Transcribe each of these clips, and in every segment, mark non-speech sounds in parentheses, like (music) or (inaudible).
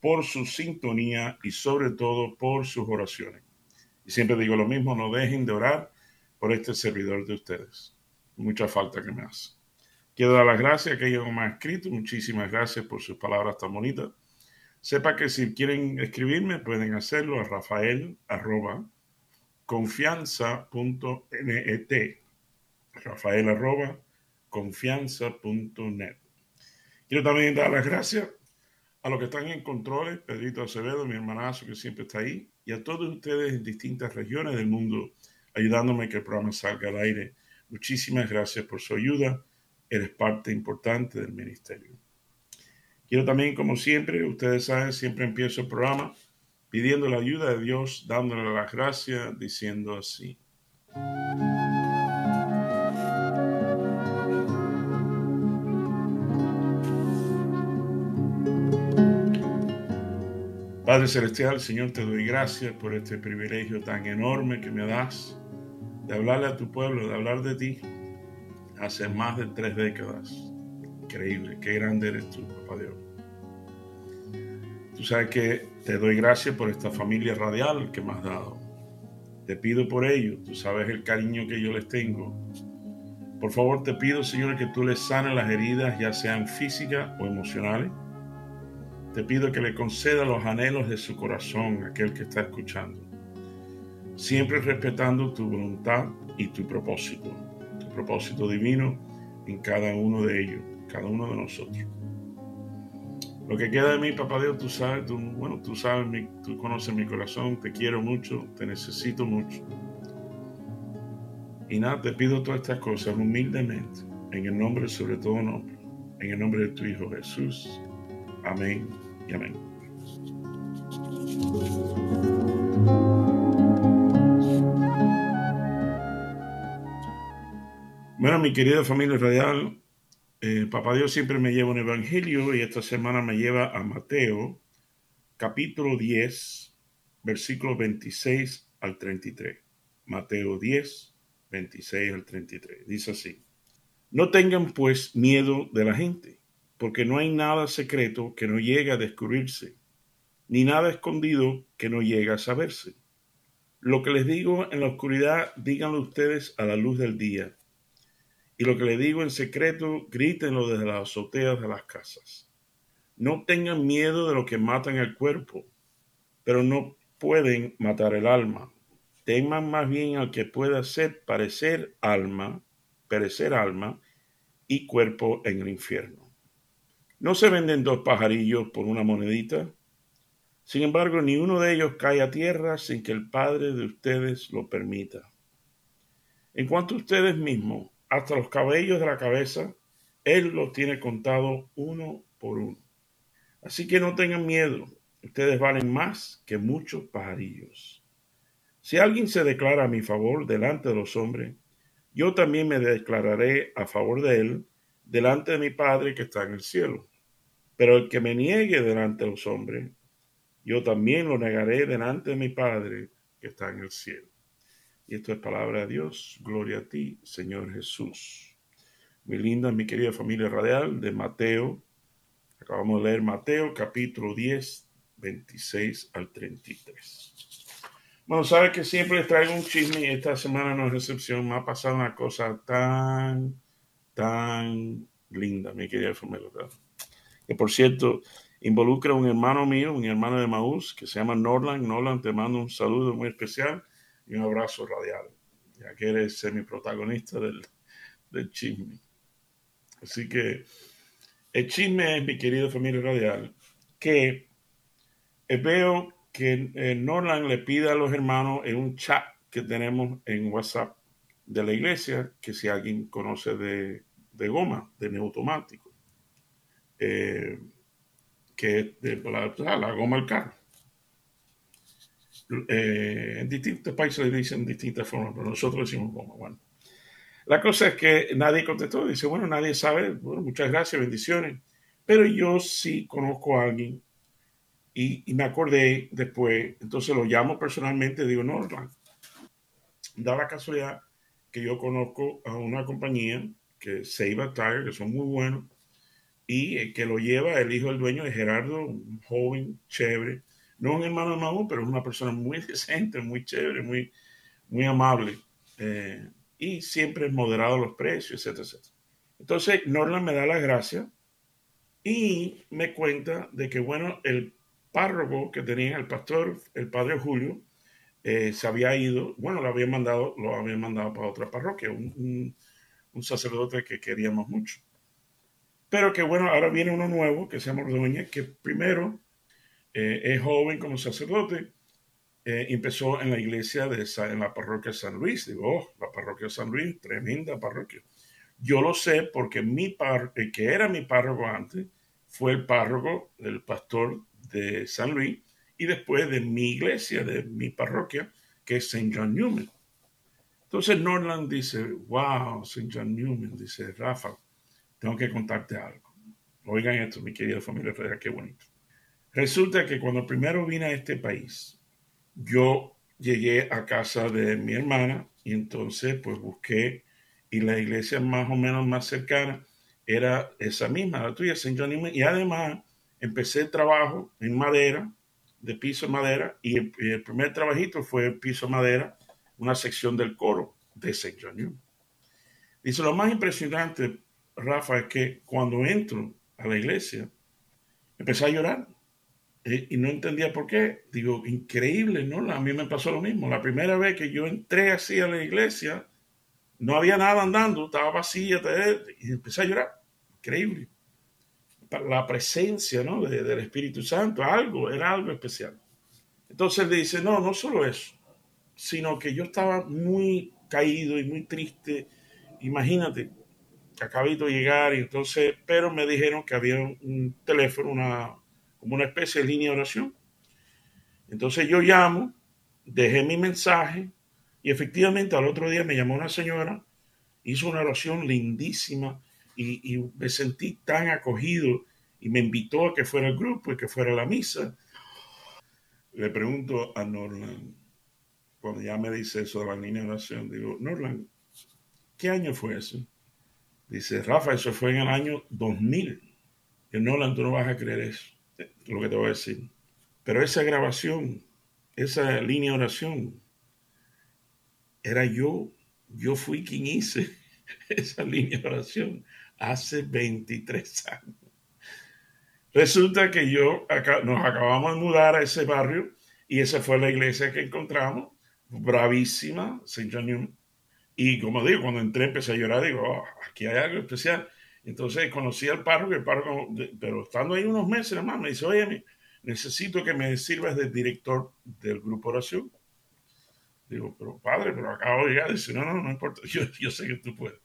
por su sintonía y sobre todo por sus oraciones. Y siempre digo lo mismo, no dejen de orar por este servidor de ustedes. Mucha falta que me hace. Quiero dar las gracias a aquellos que me han escrito. Muchísimas gracias por sus palabras tan bonitas. Sepa que si quieren escribirme pueden hacerlo a rafael arroba confianza.net. Rafael arroba confianza.net. Quiero también dar las gracias a los que están en controles, Pedrito Acevedo, mi hermanazo que siempre está ahí, y a todos ustedes en distintas regiones del mundo, ayudándome a que el programa salga al aire. Muchísimas gracias por su ayuda. Eres parte importante del ministerio. Quiero también, como siempre, ustedes saben, siempre empiezo el programa pidiendo la ayuda de Dios, dándole las gracias, diciendo así. Padre Celestial, Señor, te doy gracias por este privilegio tan enorme que me das de hablarle a tu pueblo, de hablar de ti hace más de tres décadas. Increíble, qué grande eres tú, papá Dios. Tú sabes que te doy gracias por esta familia radial que me has dado. Te pido por ello, tú sabes el cariño que yo les tengo. Por favor, te pido, Señor, que tú les sanes las heridas, ya sean físicas o emocionales te pido que le conceda los anhelos de su corazón aquel que está escuchando, siempre respetando tu voluntad y tu propósito, tu propósito divino en cada uno de ellos, cada uno de nosotros. Lo que queda de mí, papá Dios, tú sabes, tú, bueno, tú sabes, tú conoces mi corazón, te quiero mucho, te necesito mucho. Y nada, te pido todas estas cosas humildemente, en el nombre sobre todo nombre, en el nombre de tu Hijo Jesús. Amén amén. Bueno, mi querida familia radial, eh, Papá Dios siempre me lleva un evangelio y esta semana me lleva a Mateo, capítulo 10, versículos 26 al 33. Mateo 10, 26 al 33. Dice así. No tengan pues miedo de la gente porque no hay nada secreto que no llegue a descubrirse, ni nada escondido que no llegue a saberse. Lo que les digo en la oscuridad, díganlo ustedes a la luz del día. Y lo que les digo en secreto, grítenlo desde las azoteas de las casas. No tengan miedo de lo que matan el cuerpo, pero no pueden matar el alma. Teman más bien al que pueda hacer parecer alma, perecer alma y cuerpo en el infierno. No se venden dos pajarillos por una monedita. Sin embargo, ni uno de ellos cae a tierra sin que el Padre de ustedes lo permita. En cuanto a ustedes mismos, hasta los cabellos de la cabeza, Él los tiene contados uno por uno. Así que no tengan miedo, ustedes valen más que muchos pajarillos. Si alguien se declara a mi favor delante de los hombres, yo también me declararé a favor de él delante de mi Padre que está en el cielo. Pero el que me niegue delante de los hombres, yo también lo negaré delante de mi Padre que está en el cielo. Y esto es palabra de Dios. Gloria a ti, Señor Jesús. Muy linda, mi querida familia radial de Mateo. Acabamos de leer Mateo capítulo 10, 26 al 33. Bueno, sabes que siempre les traigo un chisme esta semana no es excepción. Me ha pasado una cosa tan, tan linda, mi querida radial que por cierto involucra a un hermano mío, un hermano de Maús, que se llama Norland. Norland, te mando un saludo muy especial y un abrazo radial, ya que eres semi-protagonista del, del chisme. Así que el chisme es, mi querido familia radial, que veo que eh, le pide a los hermanos en un chat que tenemos en WhatsApp de la iglesia, que si alguien conoce de, de goma, de neumático eh, que es de la, goma del carro. Eh, en distintos países le dicen distintas formas, pero nosotros decimos como, bueno. La cosa es que nadie contestó, dice, bueno, nadie sabe, bueno, muchas gracias, bendiciones, pero yo sí conozco a alguien y, me acordé después, entonces lo llamo personalmente, digo, no, da la casualidad que yo conozco a una compañía que Save Tire, que son muy buenos, y que lo lleva el hijo del dueño de Gerardo, un joven, chévere, no un hermano de Mahú, pero es una persona muy (laughs) decente, muy chévere, muy, muy amable. Eh, y siempre es moderado los precios, etcétera, etcétera. Entonces, Norland me da las gracias y me cuenta de que, bueno, el párroco que tenía el pastor, el padre Julio, eh, se había ido, bueno, lo había mandado, lo había mandado para otra parroquia, un, sacerdote que queríamos mucho. Pero que bueno, ahora viene uno nuevo que se llama Ordoña, que primero eh, es joven como sacerdote, eh, empezó en la iglesia de en la parroquia San Luis. Digo, oh, la parroquia San Luis, tremenda parroquia. Yo lo sé porque mi par, el que era mi párroco antes fue el párroco del pastor de San Luis y después de mi iglesia, de mi parroquia, que es St. John Newman. Entonces Norland dice, wow, St. John Newman, dice, Rafa, tengo que contarte algo. Oigan esto, mi querida familia qué bonito. Resulta que cuando primero vine a este país, yo llegué a casa de mi hermana y entonces pues busqué y la iglesia más o menos más cercana era esa misma, la tuya, St. John Newman, y además empecé el trabajo en madera, de piso de madera, y el, primer trabajito fue piso de madera, una sección del coro de St. John. Dice, lo más impresionante, Rafa, es que cuando entro a la iglesia, empecé a llorar eh, y no entendía por qué. Digo, increíble, ¿no? A mí me pasó lo mismo. La primera vez que yo entré así a la iglesia, no había nada andando, estaba vacía, y empecé a llorar. Increíble la presencia ¿no? del Espíritu Santo, algo, era algo especial. Entonces él dice, no, no solo eso, sino que yo estaba muy caído y muy triste. Imagínate, acabito de llegar y entonces, pero me dijeron que había un teléfono, una, como una especie de línea de oración. Entonces yo llamo, dejé mi mensaje y efectivamente al otro día me llamó una señora, hizo una oración lindísima y, me sentí tan acogido y me invitó a que fuera el grupo y que fuera la misa. Le pregunto a Norland, cuando ya me dice eso de la línea de oración, digo, Norland, ¿qué año fue eso? Dice, Rafa, eso fue en el año 2000. Y Norland, tú no vas a creer eso, lo que te voy a decir. Pero esa grabación, esa línea de oración, era yo, yo fui quien hice (laughs) esa línea de oración hace 23 años. Resulta que yo nos acabamos de mudar a ese barrio y esa fue la iglesia que encontramos, bravísima, St. John Y como digo, cuando entré empecé a llorar, digo, oh, aquí hay algo especial. Entonces conocí al párroco, el párroco, pero estando ahí unos meses, hermano, me dice, oye, necesito que me sirvas de director del grupo oración. Digo, pero padre, pero acabo de llegar. Dice, no, no, no importa, (laughs) yo sé que tú puedes.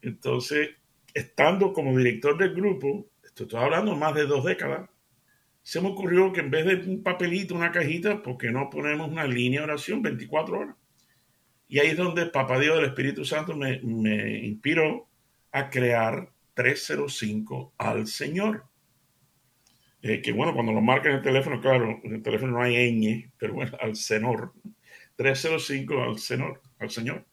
Entonces estando como director del grupo, estoy hablando más de dos décadas, se me ocurrió que en vez de un papelito, una cajita, ¿por qué no ponemos una línea de oración 24 horas? Y ahí es donde Papá Dios del Espíritu Santo me, inspiró a crear 305 al Señor. Eh, que bueno, cuando lo marca en el teléfono, claro, en el teléfono no hay ñ, pero bueno, al Señor. 305 al Señor, al Señor.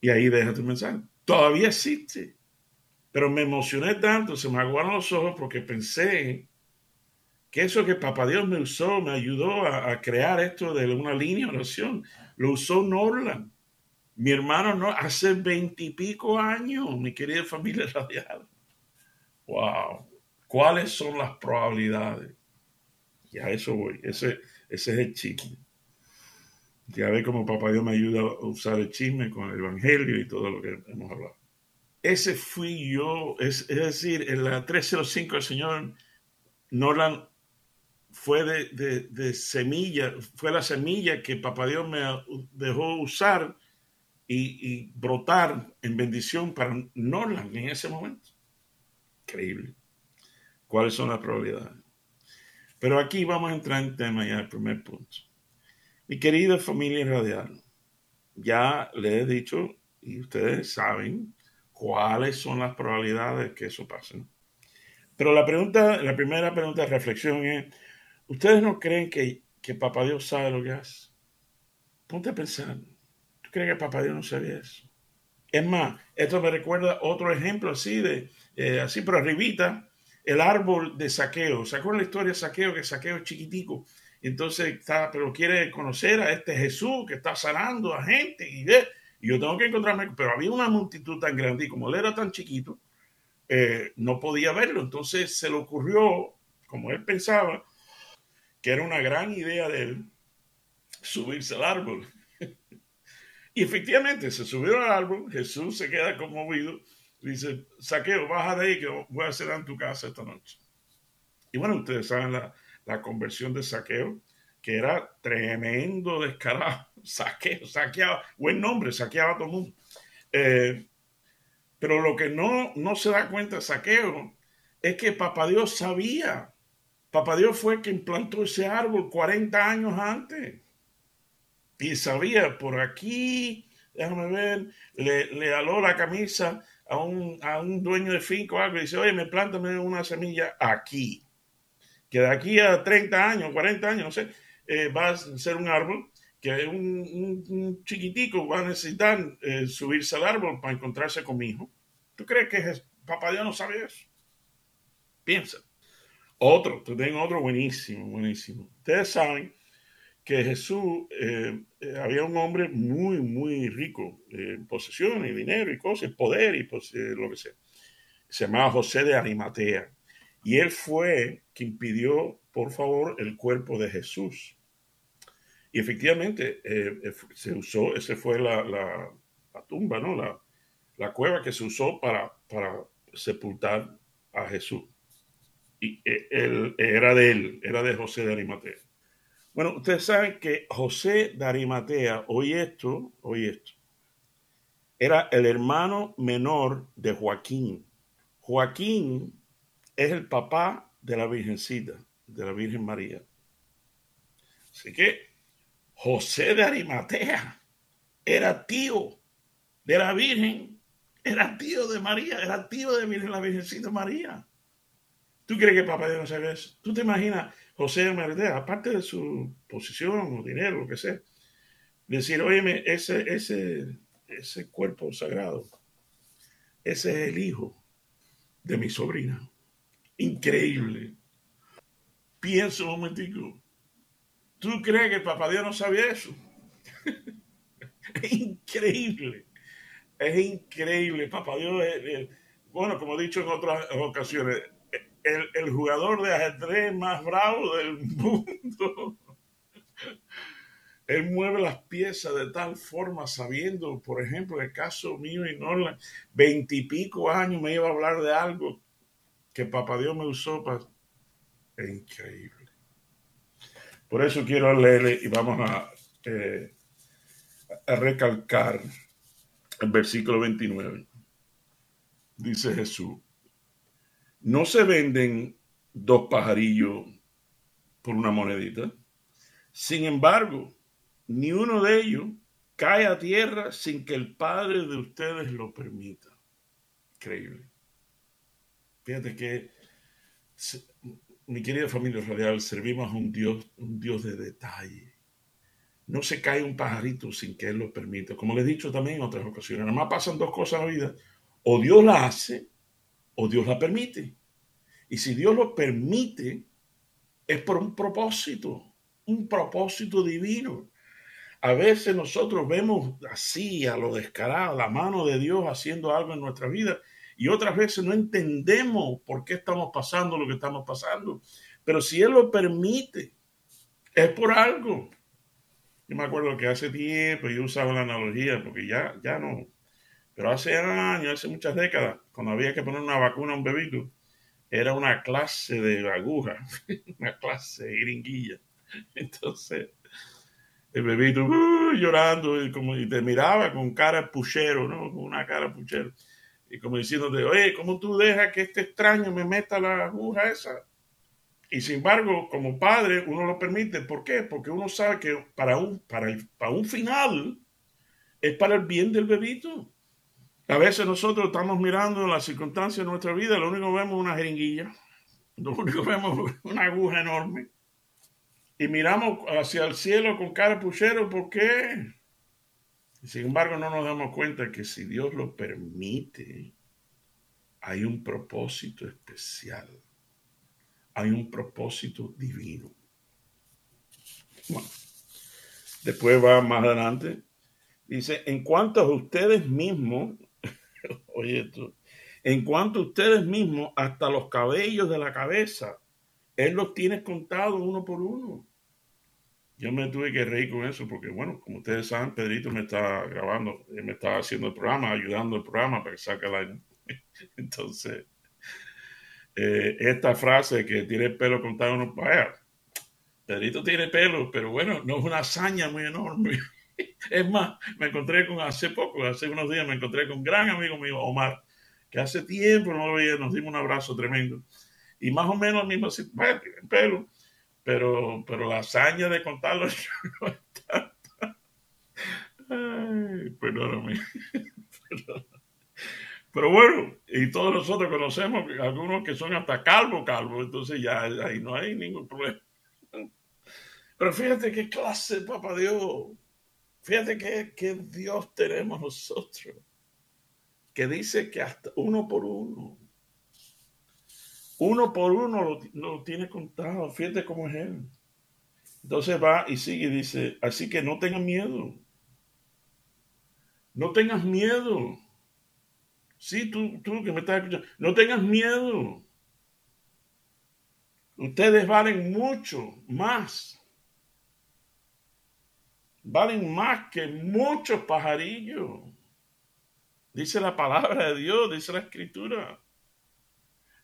Y ahí deja tu mensaje. Todavía existe. Pero me emocioné tanto, se me aguaron los ojos porque pensé que eso que Papá Dios me usó, me ayudó a, crear esto de una línea de oración, lo usó Norland. Mi hermano no, hace veintipico años, mi querida familia (laughs) radial. Wow. ¿Cuáles son las probabilidades? Ya eso voy. Ese, ese es el chisme. Ya ve cómo Papá Dios me ayuda a usar el chisme con el Evangelio y todo lo que hemos hablado ese fui yo, es, decir, en la 305 el señor Nolan fue de, semilla, fue la semilla que Papá Dios me dejó usar y, brotar en bendición para Nolan en ese momento. Increíble. ¿Cuáles son las probabilidades? Pero aquí vamos a entrar en tema ya, el primer punto. Mi querida familia radial, ya les he dicho y ustedes saben cuáles son las probabilidades de que eso pase. Pero la pregunta, la primera pregunta de reflexión es, ¿ustedes no creen que, que Papá Dios sabe lo que hace? Ponte a pensar, ¿tú crees que Papá Dios no sabe eso? Es más, esto me recuerda otro ejemplo así de, eh, así pero arribita, el árbol de saqueo. ¿Se acuerdan la historia de saqueo? Que saqueo es chiquitico. Entonces está, pero quiere conocer a este Jesús que está sanando a gente y ve. Y yo tengo que encontrarme, pero había una multitud tan grande y como él era tan chiquito, eh, no podía verlo. Entonces se le ocurrió, como él pensaba, que era una gran idea de él subirse al árbol. (laughs) y efectivamente se subió al árbol, Jesús se queda conmovido, dice, saqueo, baja de ahí que voy a hacer en tu casa esta noche. Y bueno, ustedes saben la, la conversión de saqueo, que era tremendo descarado, (laughs) saqueo, saqueaba, buen nombre, saqueaba a todo el mundo. Eh, pero lo que no, no se da cuenta saqueo es que Papá Dios sabía. Papá Dios fue quien plantó ese árbol 40 años antes. Y sabía, por aquí, déjame ver, le, le aló la camisa a un, a un dueño de finco o algo y dice, oye, me plántame una semilla aquí. Que de aquí a 30 años, 40 años, no sé, eh, va a ser un árbol que un, un, chiquitico va a necesitar eh, subirse al árbol para encontrarse con mi hijo. ¿Tú crees que Papá Dios no sabe eso? Piensa. Otro, te tengo otro buenísimo, buenísimo. Ustedes saben que Jesús, eh, eh había un hombre muy, muy rico en posesiones, dinero y cosas, poder y lo que sea. Se llamaba José de Arimatea. Y él fue quien pidió, por favor, el cuerpo de Jesús. Y efectivamente eh, eh, se usó, esa fue la, la, la tumba, ¿no? La, la, cueva que se usó para, para sepultar a Jesús. Y eh, él, era de él, era de José de Arimatea. Bueno, ustedes saben que José de Arimatea, hoy esto, hoy esto, era el hermano menor de Joaquín. Joaquín es el papá de la Virgencita, de la Virgen María. Así que José de Arimatea era tío de la Virgen, era tío de María, era tío de la Virgencita María. ¿Tú crees que papá Dios no sabe eso? ¿Tú te imaginas José de Arimatea, aparte de su posición o dinero, lo que sea, decir, oye, ese, ese, ese cuerpo sagrado, ese es el hijo de mi sobrina. Increíble. Pienso un momentico. ¿Tú crees que papá Dios no sabía eso? es (laughs) increíble. Es increíble. Papá Dios, bueno, como he dicho en otras ocasiones, el, jugador de ajedrez más bravo del mundo. Él mueve las piezas de tal forma, sabiendo, por ejemplo, el caso mío y Norland, veintipico años me iba a hablar de algo que Papá Dios me usó para... Es increíble. Por eso quiero leerle y vamos a, eh, a recalcar el versículo 29. Dice Jesús, no se venden dos pajarillos por una monedita. Sin embargo, ni uno de ellos cae a tierra sin que el Padre de ustedes lo permita. Increíble. Fíjate que mi querida familia radial, servimos a un Dios, un Dios de detalle. No se cae un pajarito sin que Él lo permita. Como les he dicho también en otras ocasiones, nada más pasan dos cosas en la vida. O Dios la hace o Dios la permite. Y si Dios lo permite, es por un propósito, un propósito divino. A veces nosotros vemos así, a lo descarado, la mano de Dios haciendo algo en nuestra vida y otras veces no entendemos por qué estamos pasando lo que estamos pasando. Pero si Él lo permite, es por algo. Yo me acuerdo que hace tiempo yo usaba la analogía, porque ya, ya no. Pero hace años, hace muchas décadas, cuando había que poner una vacuna a un bebito, era una clase de aguja, (laughs) una clase de jeringuilla. Entonces, el bebito uh, llorando y, como, y te miraba con cara puchero, ¿no? Con una cara puchero y como diciéndote, oye, ¿cómo tú dejas que este extraño me meta la aguja esa? Y sin embargo, como padre, uno lo permite. ¿Por qué? Porque uno sabe que para un, para para un final es para el bien del bebito. A veces nosotros estamos mirando las circunstancias de nuestra vida, lo único que vemos es una jeringuilla, lo único que vemos es una aguja enorme. Y miramos hacia el cielo con cara puchero, ¿por qué? Sin embargo, no nos damos cuenta que si Dios lo permite, hay un propósito especial hay un propósito divino. Bueno, después va más adelante. Dice, en cuanto a ustedes mismos, (laughs) oye esto, en cuanto a ustedes mismos, hasta los cabellos de la cabeza, Él los tiene contados uno por uno. Yo me tuve que reír con eso porque, bueno, como ustedes saben, Pedrito me está grabando, me está haciendo el programa, ayudando el programa para que saque año. (laughs) Entonces, eh, esta frase que tiene el pelo contado, uno, vaya, Pedrito tiene pelo, pero bueno, no es una hazaña muy enorme. (laughs) (laughs) Es más, me encontré con hace poco, hace unos días, me encontré con un gran amigo mío, Omar, que hace tiempo no lo veía, nos dimos un abrazo tremendo. Y más o menos mismo bueno, tiene pelo, pero, pero la hazaña de contarlo (laughs) no está. Ay, perdóname. (laughs) perdóname. Pero bueno, y todos nosotros conocemos algunos que son hasta calvo, calvo, entonces ya ahí no hay ningún problema. Pero fíjate qué clase, papá Dios. Fíjate qué, Dios tenemos nosotros. Que dice que hasta uno por uno. Uno por uno lo, tiene contado. Fíjate cómo es Él. Entonces va y sigue y dice, así que no tengas miedo. No tengas miedo. Sí, tú, tú que me estás escuchando, no tengas miedo. Ustedes valen mucho más. Valen más que muchos pajarillos. Dice la palabra de Dios, dice la escritura.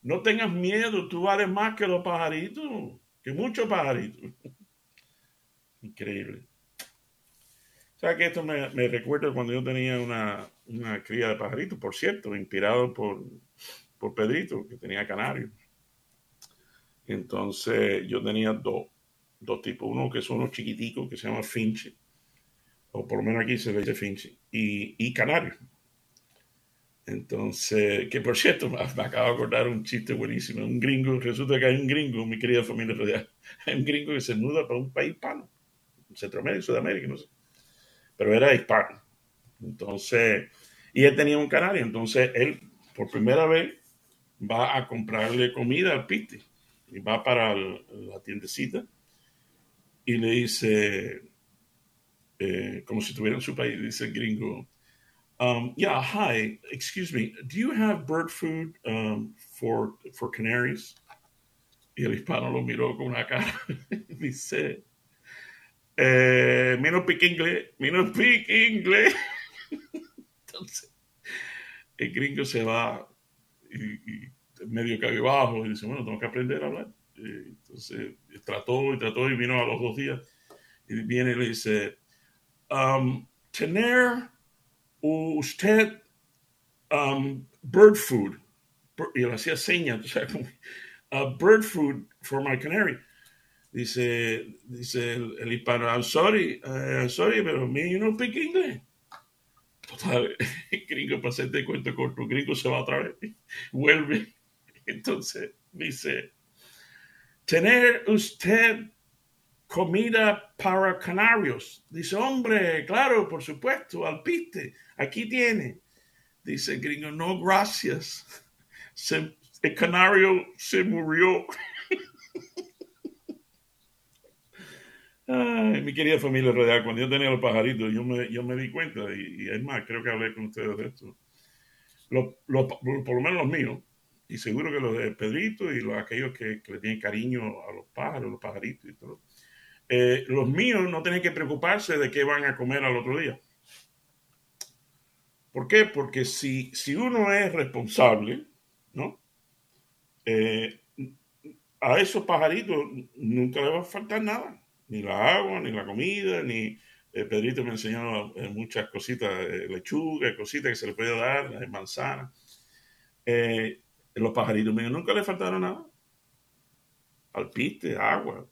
No tengas miedo, tú vales más que los pajaritos, que muchos pajaritos. (laughs) Increíble. ¿Sabes que esto me, me recuerda cuando yo tenía una, una cría de pajaritos, por cierto, inspirado por, por Pedrito, que tenía canarios. Entonces yo tenía dos, dos tipos, uno que son los chiquiticos, que se llama finche, o por lo menos aquí se le dice finche, y, y canario. Entonces, que por cierto, me, acabo de acordar un chiste buenísimo. Un gringo, resulta que hay un gringo, mi querida familia radial, hay un gringo que se muda para un país hispano, Centroamérica, Sudamérica, no sé. Pero era hispano. Entonces, y él tenía un canario, entonces él por primera vez va a comprarle comida al piti y va para la tiendecita y le dice, eh, como si estuviera en su país, dice gringo, um, yeah, hi, excuse me, do you have bird food um, for, for canaries? Y el hispano lo miró con una cara, (laughs) dice, eh, menos pique inglés, menos pique inglés. (laughs) Entonces, el gringo se va y, medio bajo y dice, bueno, tengo que aprender a hablar. entonces, trató y trató y vino a los dos días y viene y le dice, um, tener usted um, bird food. Y le hacía señas, uh, bird food for my canary. Dice, dice el, hispano, I'm sorry, uh, I'm sorry, pero me you don't speak English. Total, el (laughs) gringo, para hacerte cuento corto, el gringo se va otra vez, (laughs) vuelve. Entonces dice, tener usted comida para canarios. Dice, hombre, claro, por supuesto, alpiste, aquí tiene. Dice el gringo, no, gracias. el canario se murió. Ay, mi querida familia radial, cuando yo tenía los pajaritos, yo me, yo me di cuenta, y, es más, creo que hablé con ustedes de esto. por lo menos los míos, y seguro que los de Pedrito y los aquellos que, le tienen cariño a los pájaros, los pajaritos y todo. Eh, los míos no tienen que preocuparse de qué van a comer al otro día. ¿Por qué? Porque si, si uno es responsable, ¿no? Eh, a esos pajaritos nunca le va a faltar nada ni la agua, ni la comida, ni eh, Pedrito me enseñó muchas cositas, lechuga, cositas que se le puede dar, manzana. los pajaritos míos nunca le faltaron nada. alpiste, agua.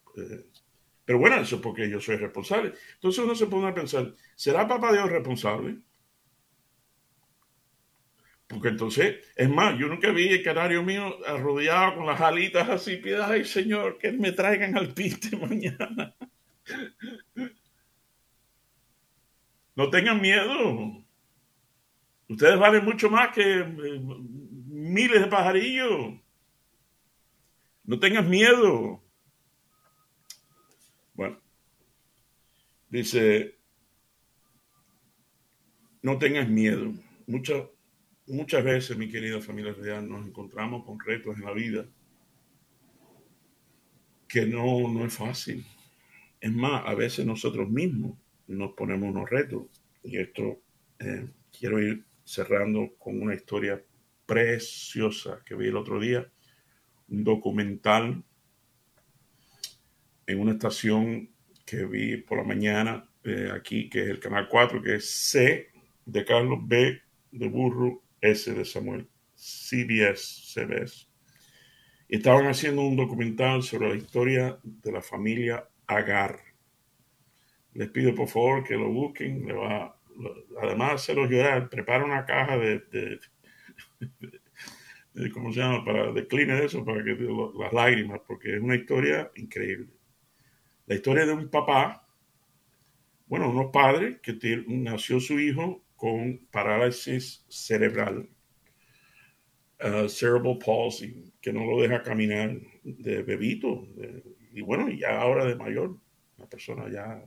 Pero bueno, eso es porque yo soy responsable. Entonces uno se pone a pensar, ¿será papá Dios responsable? Porque entonces, es más, yo nunca vi el canario mío arrodillado con las alitas así, pida, ay Señor, que me traigan al piste (laughs) mañana. No tengan miedo. Ustedes valen mucho más que eh, miles de pajarillos. No tengas miedo. Bueno, dice, no tengas miedo. Muchas, muchas veces, mi querida familia real, nos encontramos con retos en la vida que no, no es fácil. Es más, a veces nosotros mismos nos ponemos unos retos. Y esto eh, quiero ir cerrando con una historia preciosa que vi el otro día, un documental en una estación que vi por la mañana eh, aquí, que es el Canal 4, que es C de Carlos, B de Burro, S de Samuel, CBS, CBS. Estaban haciendo un documental sobre la historia de la familia Agar. Les pido por favor que lo busquen, además de hacerlos llorar, prepara una caja de, (laughs) ¿cómo se llama? Para decline de eso, para que las lágrimas, porque es una historia increíble. La historia de un papá, bueno, unos padres que nació su hijo con parálisis cerebral, uh, cerebral palsy, que no lo deja caminar de bebito, y bueno, ya ahora de mayor, una persona ya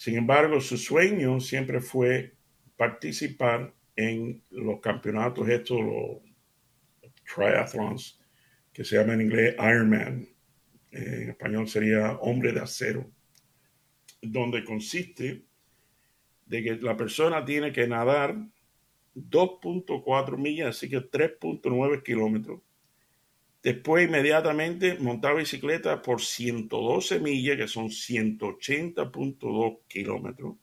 sin embargo, su sueño siempre fue participar en los campeonatos estos, los triathlons, que se llama en inglés Ironman. En español sería hombre de acero, donde consiste de que la persona tiene que nadar 2.4 millas, así que 3.9 kilómetros, Después inmediatamente montar bicicleta por 112 millas, que son 180.2 kilómetros.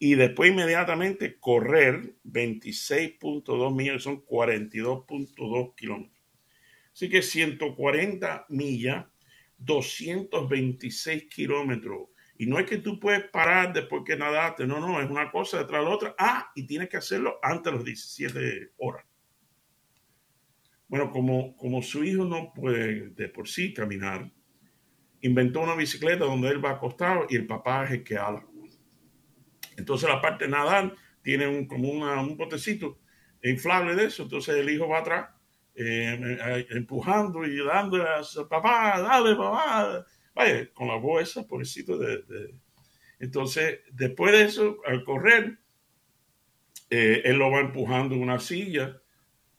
Y después inmediatamente correr 26.2 millas, que son 42.2 kilómetros. Así que 140 millas, 226 kilómetros. Y no es que tú puedes parar después que nadaste, no, no, es una cosa detrás de la otra. Ah, y tienes que hacerlo antes de las 17 horas. Bueno, como, como su hijo no puede de por sí caminar, inventó una bicicleta donde él va acostado y el papá es el que ala. Entonces la parte de nadar tiene un, como un botecito inflable de eso. Entonces el hijo va atrás eh, eh, empujando y dándole a su papá, dale papá. Vaya, con la voz esa, pobrecito de, Entonces, después de eso, al correr, eh, él lo va empujando en una silla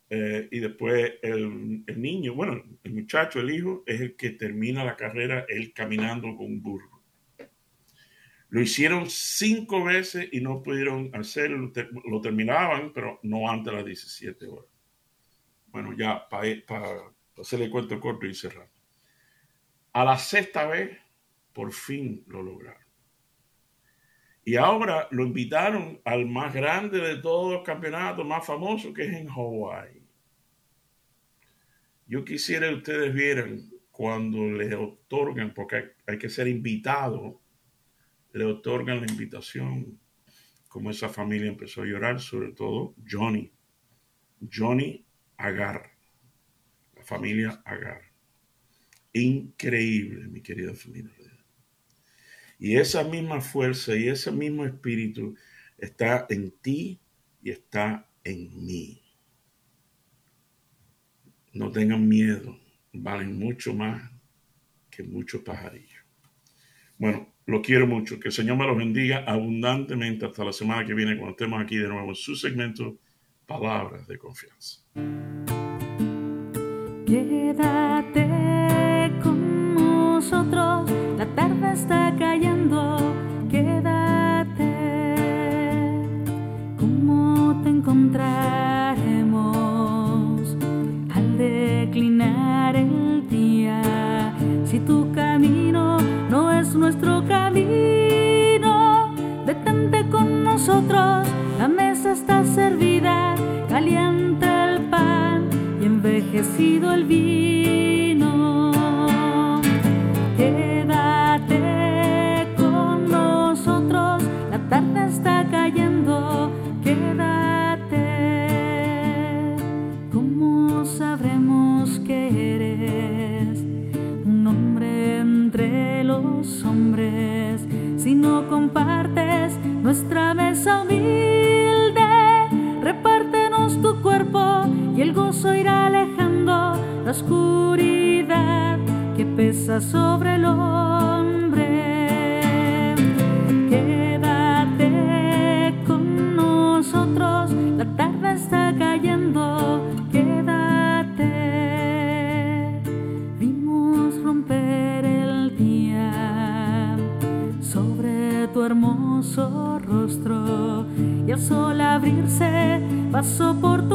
y después el, niño, bueno, el muchacho, el hijo, es el que termina la carrera él caminando con un burro. Lo hicieron cinco veces y no pudieron hacerlo, lo terminaban, pero no antes de las 17 horas. Bueno, ya para hacerle cuento corto y cerrar. A la sexta vez, por fin lo lograron. Y ahora lo invitaron al más grande de todos los campeonatos, más famoso, que es en Hawái. Yo quisiera que ustedes vieran cuando le otorgan, porque hay, que ser invitado, le otorgan la invitación, como esa familia empezó a llorar, sobre todo Johnny, Johnny Agar, la familia Agar. Increíble, mi querida familia. Y esa misma fuerza y ese mismo espíritu está en ti y está en mí. No tengan miedo, valen mucho más que muchos pajarillos. Bueno, lo quiero mucho. Que el Señor me los bendiga abundantemente hasta la semana que viene cuando estemos aquí de nuevo en su segmento Palabras de Confianza. Quédate con nosotros, la tarde está cayendo, envejecido el vino. Oscuridad que pesa sobre el hombre. Quédate con nosotros, la tarde está cayendo, quédate. Vimos romper el día sobre tu hermoso rostro y al sol abrirse pasó por tu